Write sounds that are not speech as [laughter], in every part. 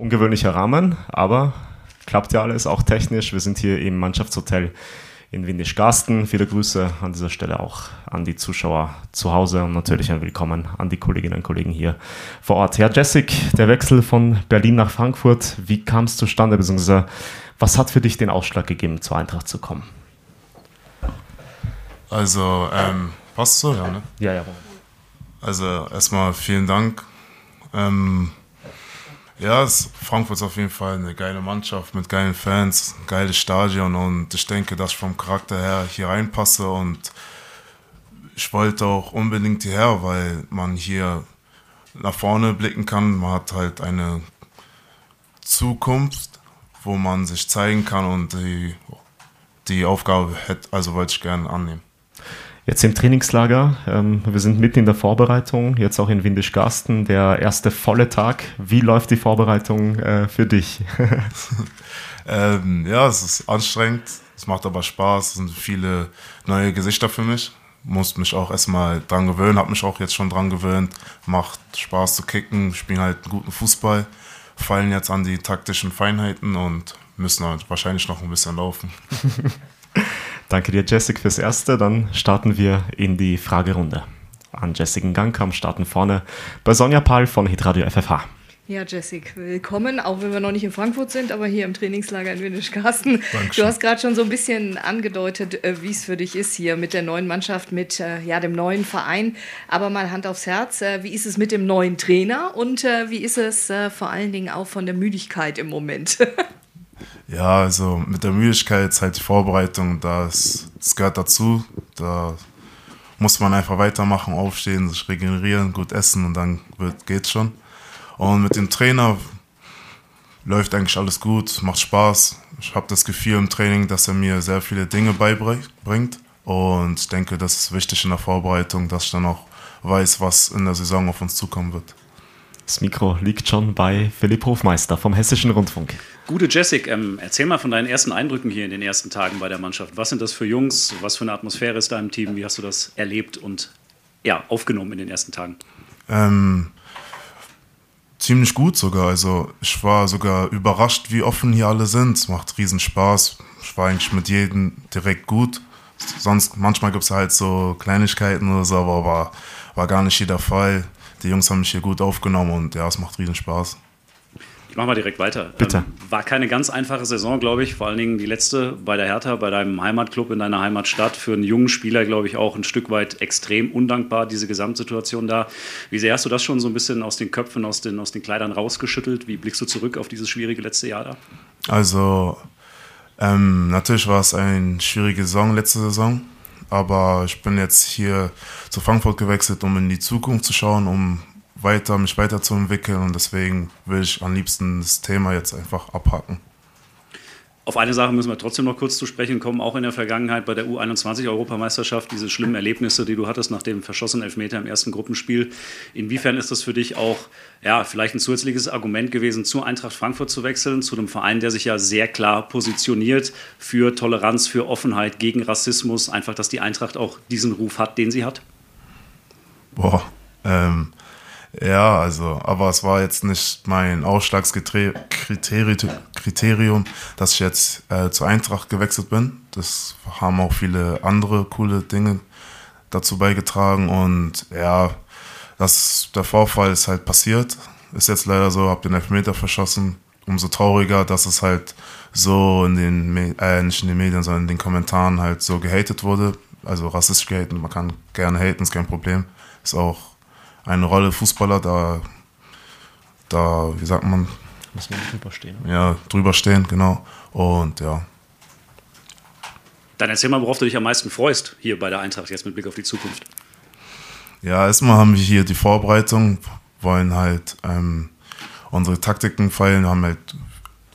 Ungewöhnlicher Rahmen, aber klappt ja alles, auch technisch. Wir sind hier im Mannschaftshotel in Windisch-Garsten. Viele Grüße an dieser Stelle auch an die Zuschauer zu Hause und natürlich ein Willkommen an die Kolleginnen und Kollegen hier vor Ort. Herr Jessic, der Wechsel von Berlin nach Frankfurt, wie kam es zustande, beziehungsweise was hat für dich den Ausschlag gegeben, zur Eintracht zu kommen? Also, ähm, passt so, ja, ne? Ja, ja. Also, erstmal vielen Dank. Ähm, ja, Frankfurt ist auf jeden Fall eine geile Mannschaft mit geilen Fans, geiles Stadion und ich denke, dass ich vom Charakter her hier reinpasse und ich wollte auch unbedingt hierher, weil man hier nach vorne blicken kann. Man hat halt eine Zukunft, wo man sich zeigen kann und die, die Aufgabe hätte, also wollte ich gerne annehmen. Jetzt im Trainingslager, ähm, wir sind mitten in der Vorbereitung, jetzt auch in Windisch-Garsten, der erste volle Tag. Wie läuft die Vorbereitung äh, für dich? [laughs] ähm, ja, es ist anstrengend, es macht aber Spaß, es sind viele neue Gesichter für mich. Muss mich auch erstmal dran gewöhnen, habe mich auch jetzt schon dran gewöhnt. Macht Spaß zu kicken, spielen halt einen guten Fußball, fallen jetzt an die taktischen Feinheiten und müssen halt wahrscheinlich noch ein bisschen laufen. [laughs] Danke dir, Jessica, fürs Erste. Dann starten wir in die Fragerunde. An Jessica Gangkamp starten vorne bei Sonja Pahl von Hitradio FFH. Ja, Jessica, willkommen, auch wenn wir noch nicht in Frankfurt sind, aber hier im Trainingslager in Windisch-Karsten. Du hast gerade schon so ein bisschen angedeutet, äh, wie es für dich ist hier mit der neuen Mannschaft, mit äh, ja, dem neuen Verein. Aber mal Hand aufs Herz, äh, wie ist es mit dem neuen Trainer und wie ist es vor allen Dingen auch von der Müdigkeit im Moment? [laughs] Ja, also mit der Müdigkeit ist halt die Vorbereitung, das, das gehört dazu. Da muss man einfach weitermachen, aufstehen, sich regenerieren, gut essen und dann wird, geht's schon. Und mit dem Trainer läuft eigentlich alles gut, macht Spaß. Ich habe das Gefühl im Training, dass er mir sehr viele Dinge beibringt. Und ich denke, das ist wichtig in der Vorbereitung, dass ich dann auch weiß, was in der Saison auf uns zukommen wird. Das Mikro liegt schon bei Philipp Hofmeister vom Hessischen Rundfunk. Gute Jessic, ähm, erzähl mal von deinen ersten Eindrücken hier in den ersten Tagen bei der Mannschaft. Was sind das für Jungs? Was für eine Atmosphäre ist da im Team? Wie hast du das erlebt und ja, aufgenommen in den ersten Tagen? Ähm, ziemlich gut sogar. Also ich war sogar überrascht, wie offen hier alle sind. Es macht riesen Spaß. Ich war eigentlich mit jedem direkt gut. Sonst manchmal gibt es halt so Kleinigkeiten oder so, aber war, war gar nicht jeder Fall die Jungs haben mich hier gut aufgenommen und ja, es macht riesen Spaß. Ich mache mal direkt weiter. Bitte. Ähm, war keine ganz einfache Saison, glaube ich. Vor allen Dingen die letzte bei der Hertha, bei deinem Heimatclub in deiner Heimatstadt. Für einen jungen Spieler, glaube ich, auch ein Stück weit extrem undankbar, diese Gesamtsituation da. Wie sehr hast du das schon so ein bisschen aus den Köpfen, aus den, aus den Kleidern rausgeschüttelt? Wie blickst du zurück auf dieses schwierige letzte Jahr da? Also, ähm, natürlich war es eine schwierige Saison, letzte Saison. Aber ich bin jetzt hier zu Frankfurt gewechselt, um in die Zukunft zu schauen, um weiter, mich weiterzuentwickeln und deswegen will ich am liebsten das Thema jetzt einfach abhaken. Auf eine Sache müssen wir trotzdem noch kurz zu sprechen kommen. Auch in der Vergangenheit bei der U21-Europameisterschaft, diese schlimmen Erlebnisse, die du hattest nach dem verschossenen Elfmeter im ersten Gruppenspiel. Inwiefern ist das für dich auch ja, vielleicht ein zusätzliches Argument gewesen, zur Eintracht Frankfurt zu wechseln, zu einem Verein, der sich ja sehr klar positioniert für Toleranz, für Offenheit, gegen Rassismus, einfach, dass die Eintracht auch diesen Ruf hat, den sie hat? Boah, ähm, ja, also, aber es war jetzt nicht mein Ausschlagskriterium, dass ich jetzt äh, zur Eintracht gewechselt bin. Das haben auch viele andere coole Dinge dazu beigetragen und ja, das, der Vorfall ist halt passiert. Ist jetzt leider so, hab den Elfmeter verschossen. Umso trauriger, dass es halt so in den, äh, nicht in den Medien, sondern in den Kommentaren halt so gehatet wurde. Also rassistisch gehatet, man kann gerne haten, ist kein Problem. Ist auch eine Rolle Fußballer, da, da wie sagt man? Muss man drüber stehen. Ja, drüber stehen, genau. Und ja. Dann erzähl mal, worauf du dich am meisten freust hier bei der Eintracht, jetzt mit Blick auf die Zukunft. Ja, erstmal haben wir hier die Vorbereitung, wollen halt ähm, unsere Taktiken feilen, haben halt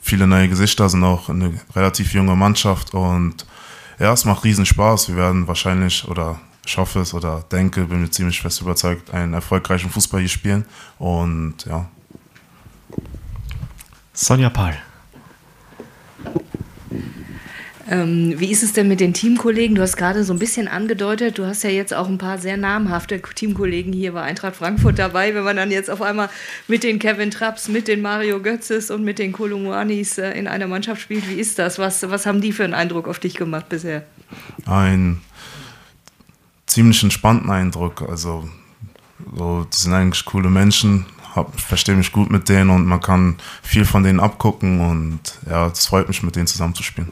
viele neue Gesichter, sind auch eine relativ junge Mannschaft und ja, es macht riesen Spaß. Wir werden wahrscheinlich oder ich hoffe es oder denke, bin mir ziemlich fest überzeugt, einen erfolgreichen Fußball hier spielen. Und ja. Sonja Pahl. Ähm, wie ist es denn mit den Teamkollegen? Du hast gerade so ein bisschen angedeutet, du hast ja jetzt auch ein paar sehr namhafte Teamkollegen hier bei Eintracht Frankfurt dabei. Wenn man dann jetzt auf einmal mit den Kevin Trapps, mit den Mario Götzes und mit den Kolumuanis äh, in einer Mannschaft spielt, wie ist das? Was, was haben die für einen Eindruck auf dich gemacht bisher? Ein ziemlich entspannten Eindruck. Also, so, das sind eigentlich coole Menschen, hab, verstehe mich gut mit denen und man kann viel von denen abgucken und ja, es freut mich, mit denen zusammenzuspielen.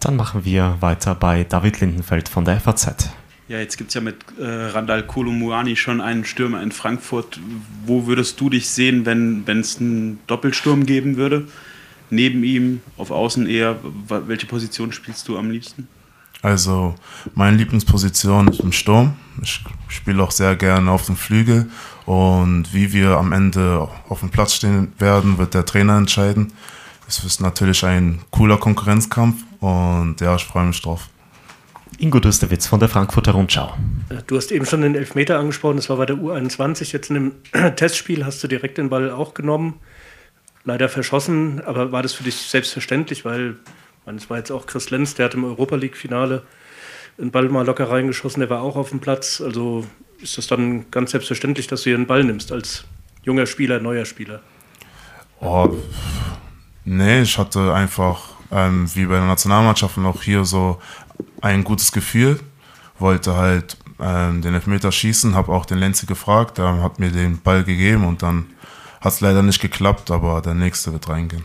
Dann machen wir weiter bei David Lindenfeld von der FAZ. Ja, jetzt gibt es ja mit äh, Randall Kolumuani schon einen Stürmer in Frankfurt. Wo würdest du dich sehen, wenn es einen Doppelsturm geben würde? Neben ihm, auf Außen eher, welche Position spielst du am liebsten? Also meine Lieblingsposition ist im Sturm. Ich spiele auch sehr gerne auf dem Flügel und wie wir am Ende auf dem Platz stehen werden, wird der Trainer entscheiden. Es ist natürlich ein cooler Konkurrenzkampf und ja, ich freue mich drauf. Ingo Dustewitz von der Frankfurter Rundschau. Äh, du hast eben schon den Elfmeter angesprochen, das war bei der U21. Jetzt in dem [clears throat] Testspiel hast du direkt den Ball auch genommen. Leider verschossen, aber war das für dich selbstverständlich, weil es war jetzt auch Chris Lenz, der hat im Europa League-Finale einen Ball mal locker reingeschossen, der war auch auf dem Platz. Also ist das dann ganz selbstverständlich, dass du hier einen Ball nimmst als junger Spieler, neuer Spieler? Oh, nee, ich hatte einfach, ähm, wie bei der Nationalmannschaft und auch hier so ein gutes Gefühl. Wollte halt ähm, den Elfmeter schießen, habe auch den Lenzi gefragt, der hat mir den Ball gegeben und dann hat es leider nicht geklappt, aber der nächste wird reingehen.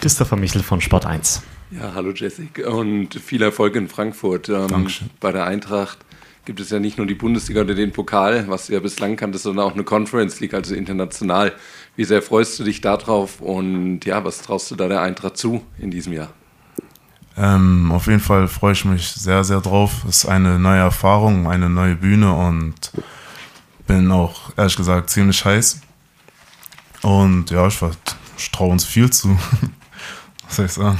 Christopher Michel von Sport 1. Ja, hallo Jessica und viel Erfolg in Frankfurt. Ähm, Dankeschön. Bei der Eintracht gibt es ja nicht nur die Bundesliga oder den Pokal, was du ja bislang kanntest, sondern auch eine Conference League, also international. Wie sehr freust du dich darauf und ja, was traust du da der Eintracht zu in diesem Jahr? Ähm, auf jeden Fall freue ich mich sehr, sehr drauf. Es ist eine neue Erfahrung, eine neue Bühne und bin auch ehrlich gesagt ziemlich heiß. Und ja, ich, ich traue uns viel zu. [laughs] was soll ich sagen?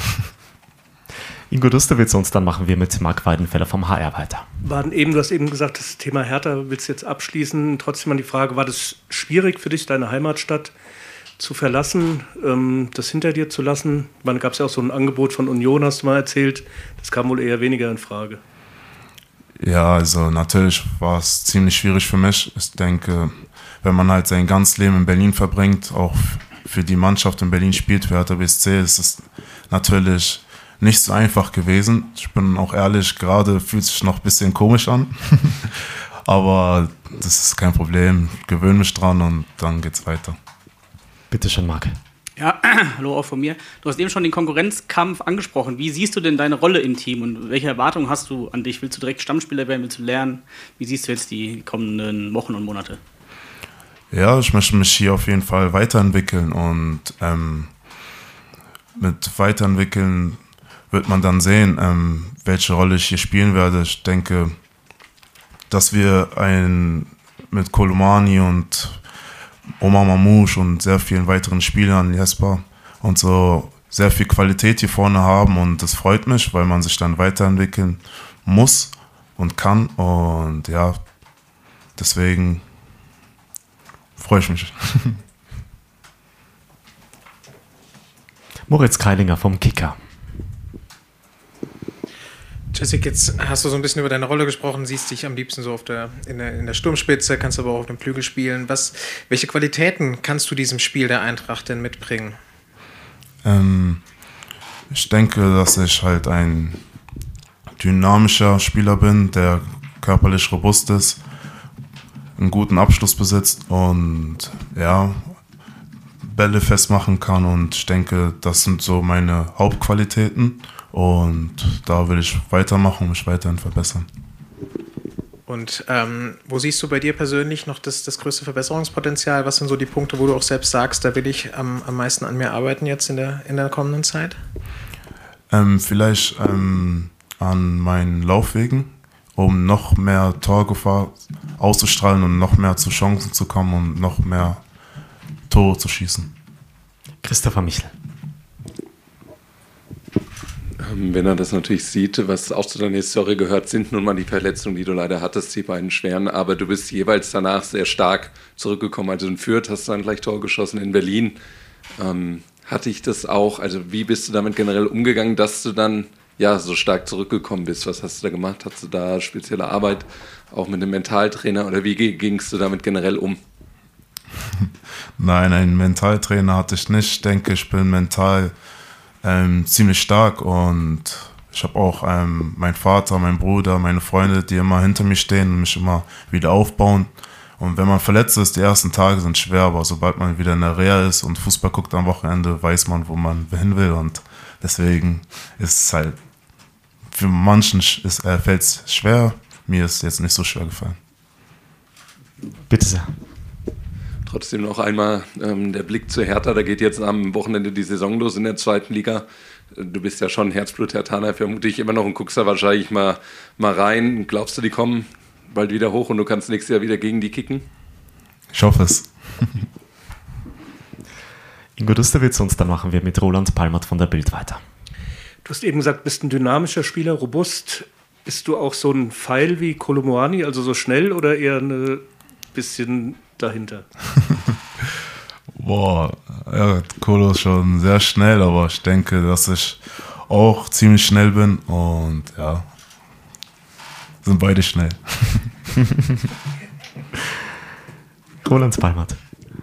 Ingo Dustewitz und dann machen wir mit Marc Weidenfeller vom HR weiter. Waren eben, du hast eben gesagt, das Thema Hertha willst du jetzt abschließen. Trotzdem mal die Frage, war das schwierig für dich, deine Heimatstadt zu verlassen, ähm, das hinter dir zu lassen? Wann gab es ja auch so ein Angebot von Union, hast du mal erzählt. Das kam wohl eher weniger in Frage. Ja, also natürlich war es ziemlich schwierig für mich. Ich denke, wenn man halt sein ganzes Leben in Berlin verbringt, auch für die Mannschaft in Berlin spielt, für Hertha BSC, ist es natürlich nicht so einfach gewesen. Ich bin auch ehrlich, gerade fühlt sich noch ein bisschen komisch an. [laughs] Aber das ist kein Problem. Gewöhne mich dran und dann geht's weiter. Bitte schön, Marc. Ja, [clears throat] hallo auch von mir. Du hast eben schon den Konkurrenzkampf angesprochen. Wie siehst du denn deine Rolle im Team und welche Erwartungen hast du an dich? Willst du direkt Stammspieler werden? Willst du lernen? Wie siehst du jetzt die kommenden Wochen und Monate? Ja, ich möchte mich hier auf jeden Fall weiterentwickeln und ähm, mit weiterentwickeln wird man dann sehen, ähm, welche Rolle ich hier spielen werde. Ich denke, dass wir ein mit Kolumani und Omar Mamouche und sehr vielen weiteren Spielern, Jesper und so, sehr viel Qualität hier vorne haben und das freut mich, weil man sich dann weiterentwickeln muss und kann und ja, deswegen freue ich mich. Moritz Kreilinger vom Kicker. Jessica, jetzt hast du so ein bisschen über deine Rolle gesprochen, siehst dich am liebsten so auf der, in, der, in der Sturmspitze, kannst aber auch auf dem Flügel spielen. Was, welche Qualitäten kannst du diesem Spiel der Eintracht denn mitbringen? Ähm, ich denke, dass ich halt ein dynamischer Spieler bin, der körperlich robust ist, einen guten Abschluss besitzt und ja, Bälle festmachen kann. Und ich denke, das sind so meine Hauptqualitäten. Und da will ich weitermachen und mich weiterhin verbessern. Und ähm, wo siehst du bei dir persönlich noch das, das größte Verbesserungspotenzial? Was sind so die Punkte, wo du auch selbst sagst, da will ich am, am meisten an mir arbeiten jetzt in der, in der kommenden Zeit? Ähm, vielleicht ähm, an meinen Laufwegen, um noch mehr Torgefahr auszustrahlen und noch mehr zu Chancen zu kommen und noch mehr Tore zu schießen. Christopher Michel. Ähm, wenn er das natürlich sieht, was auch zu deiner Story gehört, sind nun mal die Verletzungen, die du leider hattest, die beiden schweren. Aber du bist jeweils danach sehr stark zurückgekommen. Also in Fürth hast du dann gleich Tor geschossen, in Berlin. Ähm, Hatte ich das auch, also wie bist du damit generell umgegangen, dass du dann ja so stark zurückgekommen bist? Was hast du da gemacht? Hast du da spezielle Arbeit auch mit einem Mentaltrainer oder wie gingst du damit generell um? [laughs] Nein, einen Mentaltrainer hatte ich nicht. Ich denke, ich bin mental ähm, ziemlich stark und ich habe auch ähm, meinen Vater, meinen Bruder, meine Freunde, die immer hinter mir stehen und mich immer wieder aufbauen. Und wenn man verletzt ist, die ersten Tage sind schwer, aber sobald man wieder in der Reha ist und Fußball guckt am Wochenende, weiß man, wo man hin will. Und deswegen ist es halt, für manchen äh, fällt es schwer. Mir ist es jetzt nicht so schwer gefallen. Bitte sehr. Trotzdem noch einmal ähm, der Blick zu Hertha. Da geht jetzt am Wochenende die Saison los in der zweiten Liga. Du bist ja schon Herzblut-Hertaner, vermute ich immer noch und guckst da wahrscheinlich mal, mal rein. Glaubst du, die kommen bald wieder hoch und du kannst nächstes Jahr wieder gegen die kicken? Ich hoffe es. [laughs] Ingo Dusterwitz und dann machen wir mit Roland Palmert von der Bild weiter. Du hast eben gesagt, bist ein dynamischer Spieler, robust. Bist du auch so ein Pfeil wie Kolomoani, also so schnell oder eher ein bisschen dahinter? [laughs] Boah, ja, Kolo ist schon sehr schnell, aber ich denke, dass ich auch ziemlich schnell bin und ja, sind beide schnell. [laughs] Roland Palmert.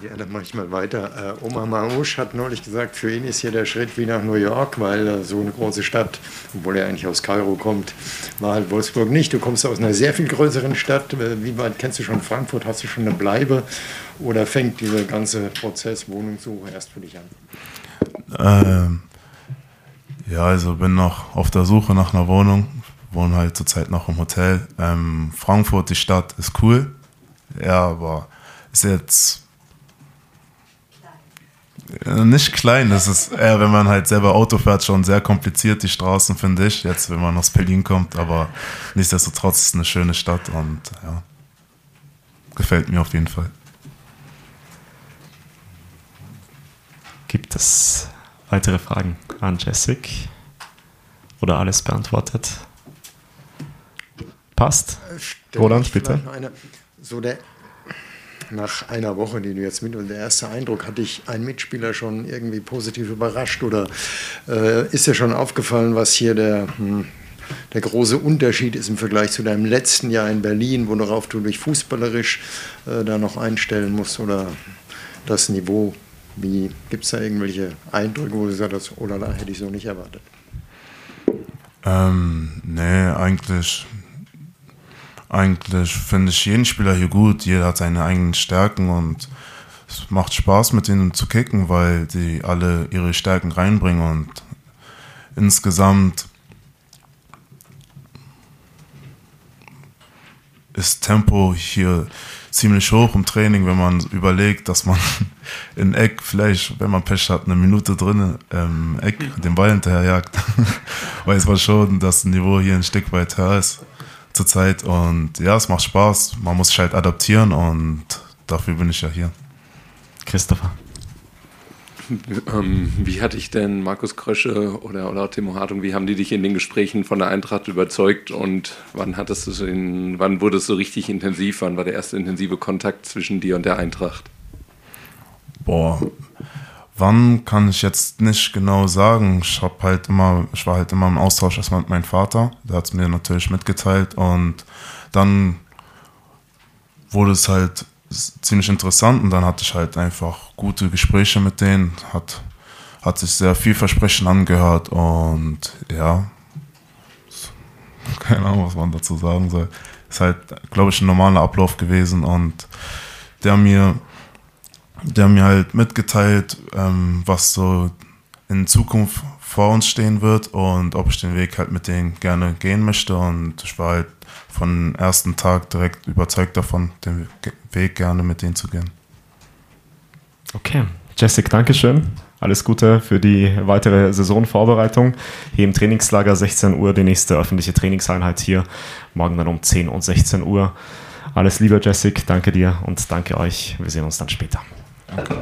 Ja, dann mache ich mal weiter. Äh, Omar Marouche hat neulich gesagt, für ihn ist hier der Schritt wie nach New York, weil äh, so eine große Stadt, obwohl er eigentlich aus Kairo kommt, war halt Wolfsburg nicht. Du kommst aus einer sehr viel größeren Stadt. Äh, wie weit kennst du schon Frankfurt? Hast du schon eine Bleibe? Oder fängt dieser ganze Prozess Wohnungssuche erst für dich an? Ähm, ja, also bin noch auf der Suche nach einer Wohnung wohne halt zurzeit noch im Hotel. Ähm, Frankfurt, die Stadt, ist cool. Ja, aber ist jetzt nicht klein. Das ist eher, wenn man halt selber Auto fährt, schon sehr kompliziert, die Straßen, finde ich. Jetzt, wenn man aus Berlin kommt. Aber nichtsdestotrotz ist es eine schöne Stadt und ja, gefällt mir auf jeden Fall. Gibt es weitere Fragen an Jessic? Oder alles beantwortet? Passt. Äh, Roland, bitte. So der, nach einer Woche, die du jetzt mit und der erste Eindruck, hat dich ein Mitspieler schon irgendwie positiv überrascht oder äh, ist dir schon aufgefallen, was hier der, hm, der große Unterschied ist im Vergleich zu deinem letzten Jahr in Berlin, worauf du dich fußballerisch äh, da noch einstellen musst oder das Niveau? Wie gibt es da irgendwelche Eindrücke, wo du sagst, oh la, hätte ich so nicht erwartet? Ähm, nee, eigentlich eigentlich finde ich jeden Spieler hier gut. Jeder hat seine eigenen Stärken und es macht Spaß mit ihnen zu kicken, weil die alle ihre Stärken reinbringen und insgesamt ist Tempo hier ziemlich hoch im Training, wenn man überlegt, dass man [laughs] in Eck vielleicht, wenn man Pech hat, eine Minute drin im Eck den Ball hinterherjagt, [laughs] weiß man schon, dass das Niveau hier ein Stück weit höher ist zurzeit. Und ja, es macht Spaß. Man muss sich halt adaptieren und dafür bin ich ja hier. Christopher. Ähm, wie hat dich denn Markus Krösche oder, oder Timo Hartung, wie haben die dich in den Gesprächen von der Eintracht überzeugt und wann hattest du in, wann wurde es so richtig intensiv? Wann war der erste intensive Kontakt zwischen dir und der Eintracht? Boah, Wann kann ich jetzt nicht genau sagen. Ich habe halt immer, ich war halt immer im Austausch erstmal mit meinem Vater. Der hat es mir natürlich mitgeteilt und dann wurde es halt ziemlich interessant und dann hatte ich halt einfach gute Gespräche mit denen. Hat, hat sich sehr vielversprechend angehört und ja, [laughs] keine Ahnung, was man dazu sagen soll. Ist halt, glaube ich, ein normaler Ablauf gewesen und der mir der mir halt mitgeteilt, ähm, was so in Zukunft vor uns stehen wird und ob ich den Weg halt mit denen gerne gehen möchte. Und ich war halt von ersten Tag direkt überzeugt davon, den Weg gerne mit denen zu gehen. Okay, Jessic, Dankeschön. Alles Gute für die weitere Saisonvorbereitung. Hier im Trainingslager 16 Uhr, die nächste öffentliche Trainingseinheit hier. Morgen dann um 10 und 16 Uhr. Alles Liebe, Jessic. Danke dir und danke euch. Wir sehen uns dann später. Okay.